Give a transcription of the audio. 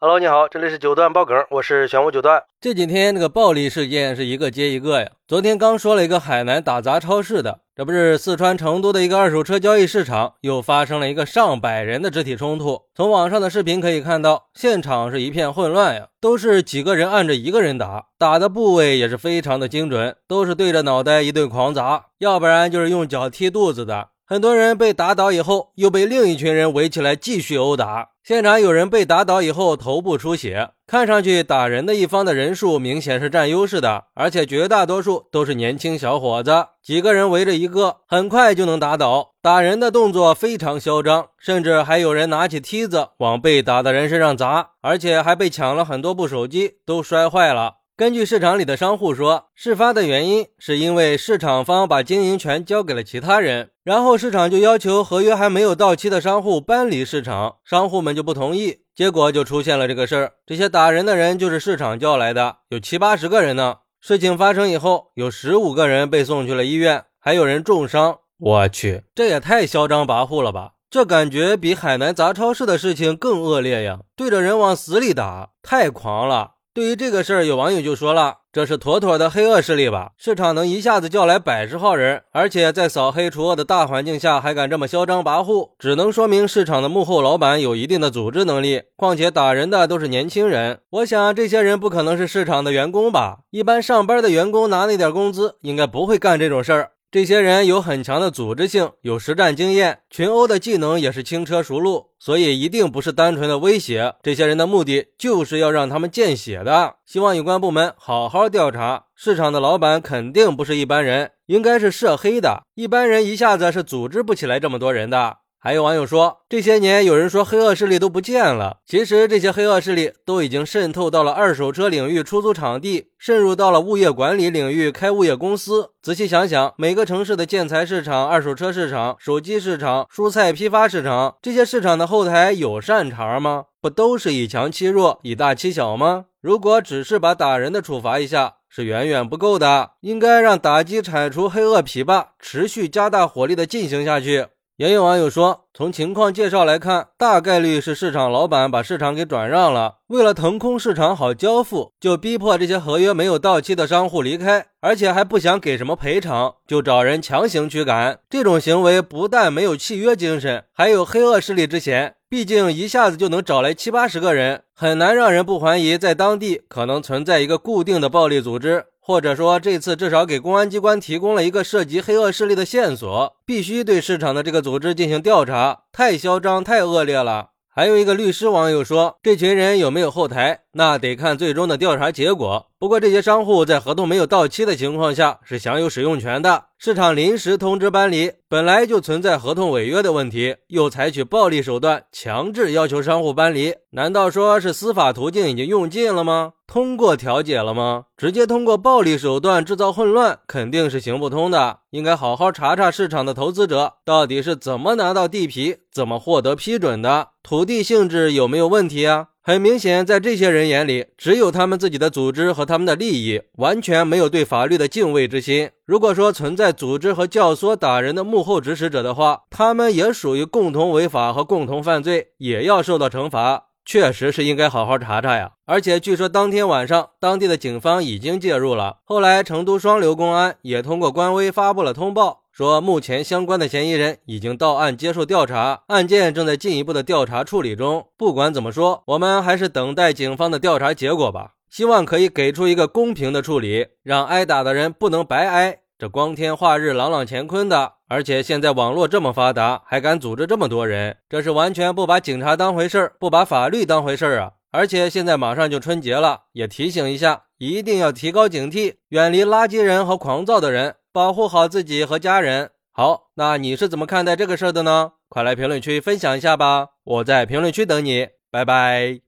Hello，你好，这里是九段爆梗，我是玄武九段。这几天这个暴力事件是一个接一个呀。昨天刚说了一个海南打砸超市的，这不是四川成都的一个二手车交易市场又发生了一个上百人的肢体冲突。从网上的视频可以看到，现场是一片混乱呀，都是几个人按着一个人打，打的部位也是非常的精准，都是对着脑袋一顿狂砸，要不然就是用脚踢肚子的。很多人被打倒以后，又被另一群人围起来继续殴打。现场有人被打倒以后头部出血，看上去打人的一方的人数明显是占优势的，而且绝大多数都是年轻小伙子。几个人围着一个，很快就能打倒。打人的动作非常嚣张，甚至还有人拿起梯子往被打的人身上砸，而且还被抢了很多部手机，都摔坏了。根据市场里的商户说，事发的原因是因为市场方把经营权交给了其他人，然后市场就要求合约还没有到期的商户搬离市场，商户们就不同意，结果就出现了这个事儿。这些打人的人就是市场叫来的，有七八十个人呢。事情发生以后，有十五个人被送去了医院，还有人重伤。我去，这也太嚣张跋扈了吧！这感觉比海南砸超市的事情更恶劣呀，对着人往死里打，太狂了。对于这个事儿，有网友就说了：“这是妥妥的黑恶势力吧？市场能一下子叫来百十号人，而且在扫黑除恶的大环境下还敢这么嚣张跋扈，只能说明市场的幕后老板有一定的组织能力。况且打人的都是年轻人，我想这些人不可能是市场的员工吧？一般上班的员工拿那点工资，应该不会干这种事儿。”这些人有很强的组织性，有实战经验，群殴的技能也是轻车熟路，所以一定不是单纯的威胁。这些人的目的就是要让他们见血的。希望有关部门好好调查。市场的老板肯定不是一般人，应该是涉黑的。一般人一下子是组织不起来这么多人的。还有网友说，这些年有人说黑恶势力都不见了，其实这些黑恶势力都已经渗透到了二手车领域出租场地，渗入到了物业管理领域开物业公司。仔细想想，每个城市的建材市场、二手车市场、手机市场、蔬菜批发市场，这些市场的后台有善茬吗？不都是以强欺弱、以大欺小吗？如果只是把打人的处罚一下，是远远不够的，应该让打击铲除黑恶痞吧持续加大火力的进行下去。也有网友说，从情况介绍来看，大概率是市场老板把市场给转让了，为了腾空市场好交付，就逼迫这些合约没有到期的商户离开，而且还不想给什么赔偿，就找人强行驱赶。这种行为不但没有契约精神，还有黑恶势力之嫌。毕竟一下子就能找来七八十个人，很难让人不怀疑在当地可能存在一个固定的暴力组织。或者说，这次至少给公安机关提供了一个涉及黑恶势力的线索，必须对市场的这个组织进行调查。太嚣张，太恶劣了。还有一个律师网友说，这群人有没有后台，那得看最终的调查结果。不过这些商户在合同没有到期的情况下是享有使用权的。市场临时通知搬离，本来就存在合同违约的问题，又采取暴力手段强制要求商户搬离，难道说是司法途径已经用尽了吗？通过调解了吗？直接通过暴力手段制造混乱肯定是行不通的。应该好好查查市场的投资者到底是怎么拿到地皮，怎么获得批准的，土地性质有没有问题啊？很明显，在这些人眼里，只有他们自己的组织和他们的利益，完全没有对法律的敬畏之心。如果说存在组织和教唆打人的幕后指使者的话，他们也属于共同违法和共同犯罪，也要受到惩罚。确实是应该好好查查呀。而且据说当天晚上，当地的警方已经介入了。后来，成都双流公安也通过官微发布了通报。说目前相关的嫌疑人已经到案接受调查，案件正在进一步的调查处理中。不管怎么说，我们还是等待警方的调查结果吧。希望可以给出一个公平的处理，让挨打的人不能白挨。这光天化日、朗朗乾坤的，而且现在网络这么发达，还敢组织这么多人，这是完全不把警察当回事儿，不把法律当回事儿啊！而且现在马上就春节了，也提醒一下，一定要提高警惕，远离垃圾人和狂躁的人。保护好自己和家人。好，那你是怎么看待这个事儿的呢？快来评论区分享一下吧，我在评论区等你，拜拜。